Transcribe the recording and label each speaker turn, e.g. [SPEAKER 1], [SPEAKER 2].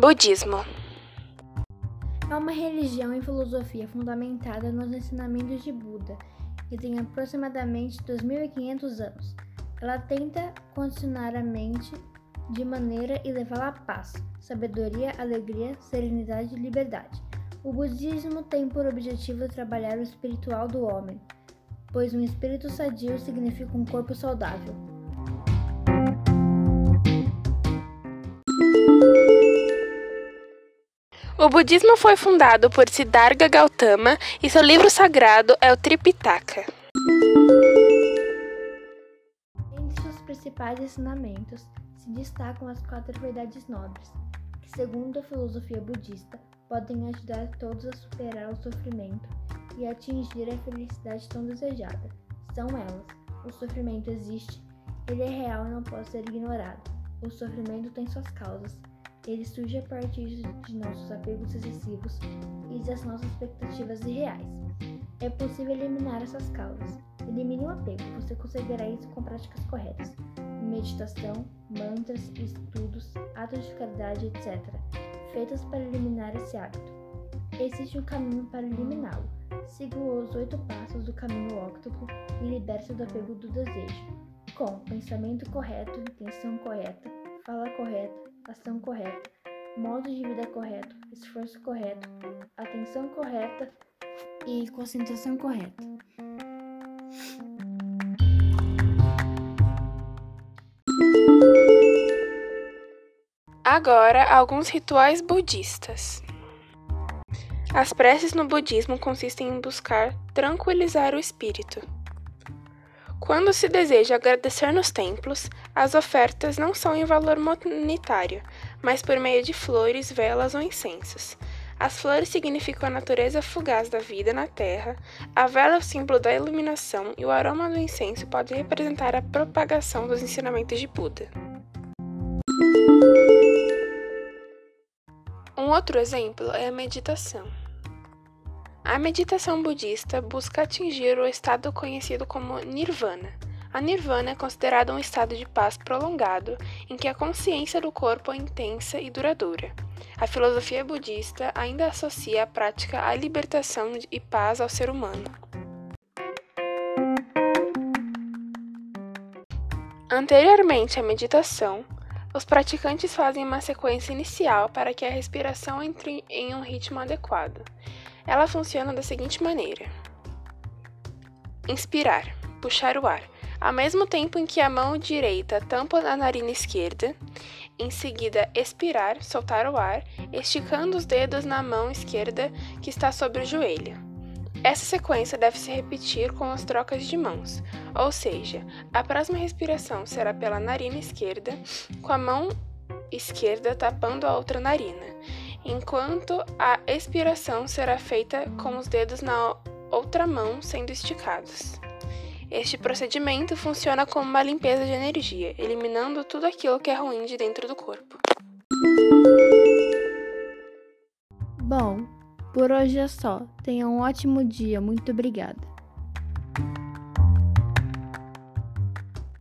[SPEAKER 1] Budismo
[SPEAKER 2] é uma religião e filosofia fundamentada nos ensinamentos de Buda, que tem aproximadamente 2.500 anos. Ela tenta condicionar a mente de maneira e levá-la à paz, sabedoria, alegria, serenidade e liberdade. O budismo tem por objetivo trabalhar o espiritual do homem, pois um espírito sadio significa um corpo saudável.
[SPEAKER 1] O budismo foi fundado por Siddhartha Gautama e seu livro sagrado é o Tripitaka.
[SPEAKER 2] Entre seus principais ensinamentos se destacam as quatro verdades nobres, que, segundo a filosofia budista, podem ajudar todos a superar o sofrimento e atingir a felicidade tão desejada. São elas: o sofrimento existe, ele é real e não pode ser ignorado. O sofrimento tem suas causas ele surge a partir de nossos apegos excessivos e das nossas expectativas irreais. É possível eliminar essas causas. Elimine o apego, você conseguirá isso com práticas corretas. Meditação, mantras, estudos, atos de caridade, etc., feitas para eliminar esse hábito. Existe um caminho para eliminá-lo. Siga os oito passos do caminho óctuplo e liberte-se do apego do desejo, com pensamento correto, intenção correta, fala correta, ação correta, modo de vida correto, esforço correto, atenção correta e concentração correta.
[SPEAKER 1] Agora, alguns rituais budistas. As preces no budismo consistem em buscar tranquilizar o espírito. Quando se deseja agradecer nos templos, as ofertas não são em valor monetário, mas por meio de flores, velas ou incensos. As flores significam a natureza fugaz da vida na terra, a vela é o símbolo da iluminação e o aroma do incenso pode representar a propagação dos ensinamentos de Buda. Um outro exemplo é a meditação. A meditação budista busca atingir o estado conhecido como nirvana. A nirvana é considerada um estado de paz prolongado em que a consciência do corpo é intensa e duradoura. A filosofia budista ainda associa a prática à libertação e paz ao ser humano. Anteriormente à meditação, os praticantes fazem uma sequência inicial para que a respiração entre em um ritmo adequado. Ela funciona da seguinte maneira: inspirar, puxar o ar, ao mesmo tempo em que a mão direita tampa a narina esquerda, em seguida expirar, soltar o ar, esticando os dedos na mão esquerda que está sobre o joelho. Essa sequência deve se repetir com as trocas de mãos, ou seja, a próxima respiração será pela narina esquerda, com a mão esquerda tapando a outra narina, enquanto a expiração será feita com os dedos na outra mão sendo esticados. Este procedimento funciona como uma limpeza de energia, eliminando tudo aquilo que é ruim de dentro do corpo.
[SPEAKER 2] Bom, por hoje é só. Tenha um ótimo dia. Muito obrigada.